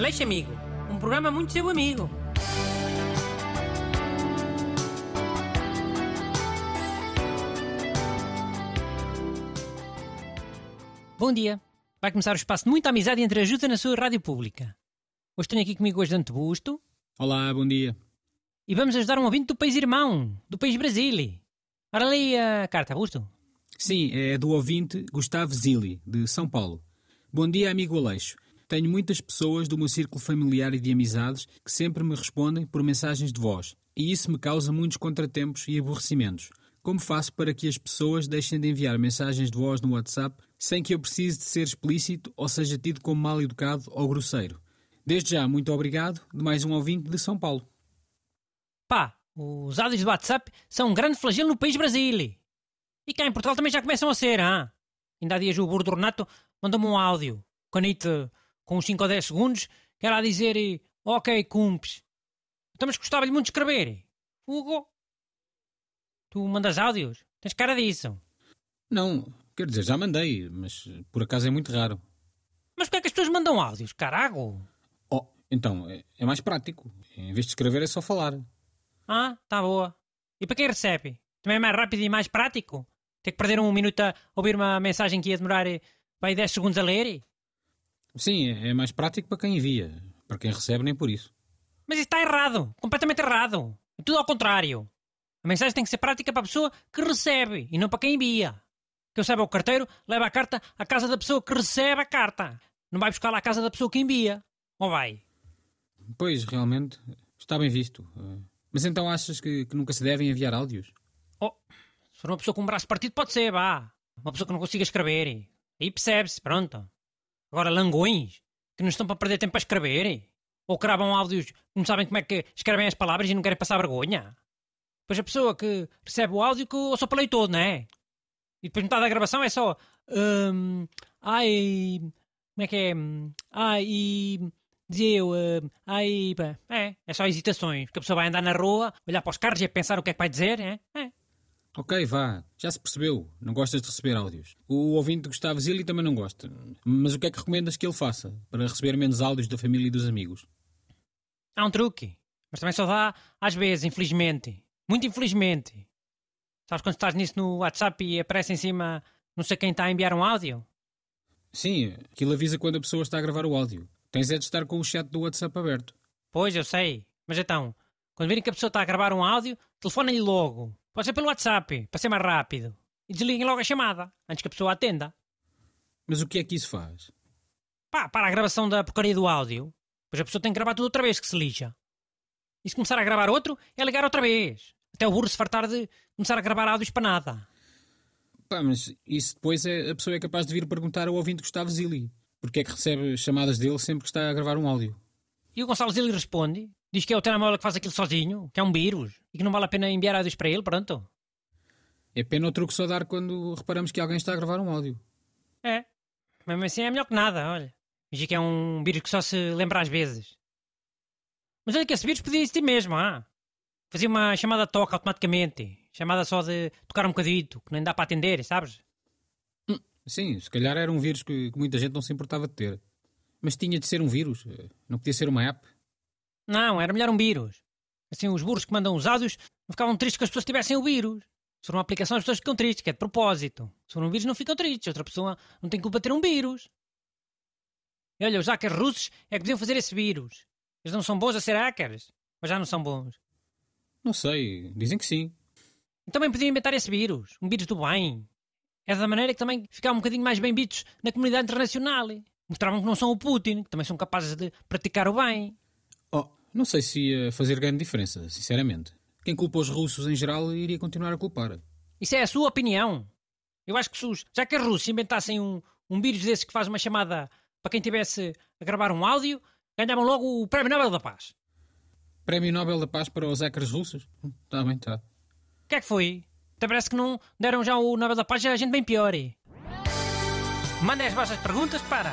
Aleixo Amigo, um programa muito seu amigo. Bom dia. Vai começar o espaço de muita amizade entre ajuda na sua rádio pública. Hoje tenho aqui comigo o ajudante Busto Olá, bom dia. e vamos ajudar um ouvinte do país irmão, do país Brasil. Ora, leia a carta, Busto. Sim, é do ouvinte Gustavo Zilli, de São Paulo. Bom dia, amigo Aleixo. Tenho muitas pessoas do meu círculo familiar e de amizades que sempre me respondem por mensagens de voz, e isso me causa muitos contratempos e aborrecimentos. Como faço para que as pessoas deixem de enviar mensagens de voz no WhatsApp sem que eu precise de ser explícito ou seja tido como mal educado ou grosseiro? Desde já, muito obrigado de mais um ouvinte de São Paulo. Pá, os áudios do WhatsApp são um grande flagelo no país Brasil. E cá em Portugal também já começam a ser, ah? Ainda há dias o Burdo Renato mandou-me um áudio, canite com uns 5 ou 10 segundos, que era a dizer eh, Ok, cumpes. Então, mas gostava-lhe muito de escrever. Hugo, tu mandas áudios? Tens cara disso. Não, quer dizer, já mandei, mas por acaso é muito raro. Mas porquê é que as pessoas mandam áudios, carago? Oh, então, é, é mais prático. Em vez de escrever é só falar. Ah, tá boa. E para quem recebe? Também é mais rápido e mais prático? Ter que perder um minuto a ouvir uma mensagem que ia demorar eh, vai 10 segundos a ler? Sim, é é mais prático para quem envia. Para quem recebe, nem por isso. Mas isso está errado. Completamente errado. É tudo ao contrário. A mensagem tem que ser prática para a pessoa que recebe e não para quem envia. Quem recebe o carteiro leva a carta à casa da pessoa que recebe a carta. Não vai buscar lá à casa da pessoa que envia. Ou vai? Pois, realmente, está bem visto. Mas então achas que, que nunca se devem enviar áudios? Oh, se for uma pessoa com um braço partido, pode ser, vá. Uma pessoa que não consiga escrever. Aí percebe-se, pronto. Agora, langões, que não estão para perder tempo a escrever. Ou gravam áudios que não sabem como é que escrevem as palavras e não querem passar vergonha. Depois a pessoa que recebe o áudio que ouça para leitor, não é? E depois metade da gravação é só. hum, ai. Como é que é? Ai. Dizia eu. hum, ai. É, é só hesitações. Que a pessoa vai andar na rua, olhar para os carros e pensar o que é que vai dizer, é? É. Ok, vá, já se percebeu. Não gostas de receber áudios. O ouvinte Gustavo Zilli também não gosta. Mas o que é que recomendas que ele faça para receber menos áudios da família e dos amigos? Há um truque, mas também só dá às vezes, infelizmente. Muito infelizmente. Sabes quando estás nisso no WhatsApp e aparece em cima não sei quem está a enviar um áudio? Sim, aquilo avisa quando a pessoa está a gravar o áudio. Tens é de estar com o chat do WhatsApp aberto. Pois, eu sei. Mas então, quando virem que a pessoa está a gravar um áudio, telefonem-lhe logo. Pode ser pelo WhatsApp, para ser mais rápido. E desliguem logo a chamada, antes que a pessoa atenda. Mas o que é que isso faz? Pá, para a gravação da porcaria do áudio. Pois a pessoa tem que gravar tudo outra vez, que se lixa. E se começar a gravar outro, é ligar outra vez. Até o burro se fartar de começar a gravar áudios para nada. Pá, mas isso depois é, a pessoa é capaz de vir perguntar ao ouvinte Gustavo Zilli. Porque é que recebe chamadas dele sempre que está a gravar um áudio? E o Gonçalo Zilli responde, diz que é o telemóvel que faz aquilo sozinho, que é um vírus, e que não vale a pena enviar áudios para ele, pronto. É pena o truque só dar quando reparamos que alguém está a gravar um áudio. É. Mesmo assim é melhor que nada, olha. Diz que é um vírus que só se lembra às vezes. Mas olha que esse vírus podia existir mesmo, ah. Fazia uma chamada de toque automaticamente. Chamada só de tocar um bocadito, que nem dá para atender, sabes? Sim, se calhar era um vírus que, que muita gente não se importava de ter. Mas tinha de ser um vírus, eh, não podia ser uma app. Não, era melhor um vírus. Assim, os burros que mandam os áudios não ficavam tristes que as pessoas tivessem o vírus. Se for uma aplicação, as pessoas ficam tristes, que é de propósito. Se for um vírus, não ficam tristes. Outra pessoa não tem culpa de ter um vírus. E olha, os hackers russos é que podiam fazer esse vírus. Eles não são bons a ser hackers? Ou já não são bons? Não sei, dizem que sim. E também podiam inventar esse vírus. Um vírus do bem. É da maneira que também ficavam um bocadinho mais bem vistos na comunidade internacional. Mostravam que não são o Putin, que também são capazes de praticar o bem. Oh, não sei se ia fazer grande diferença, sinceramente. Quem culpa os russos em geral iria continuar a culpar. Isso é a sua opinião. Eu acho que se os, já que os russos inventassem um, um vírus desses que faz uma chamada para quem tivesse a gravar um áudio, ganhavam logo o Prémio Nobel da Paz. Prémio Nobel da Paz para os hackers russos? Está bem, está. O que é que foi? Até parece que não deram já o Nobel da Paz a gente bem pior. Mandem as vossas perguntas para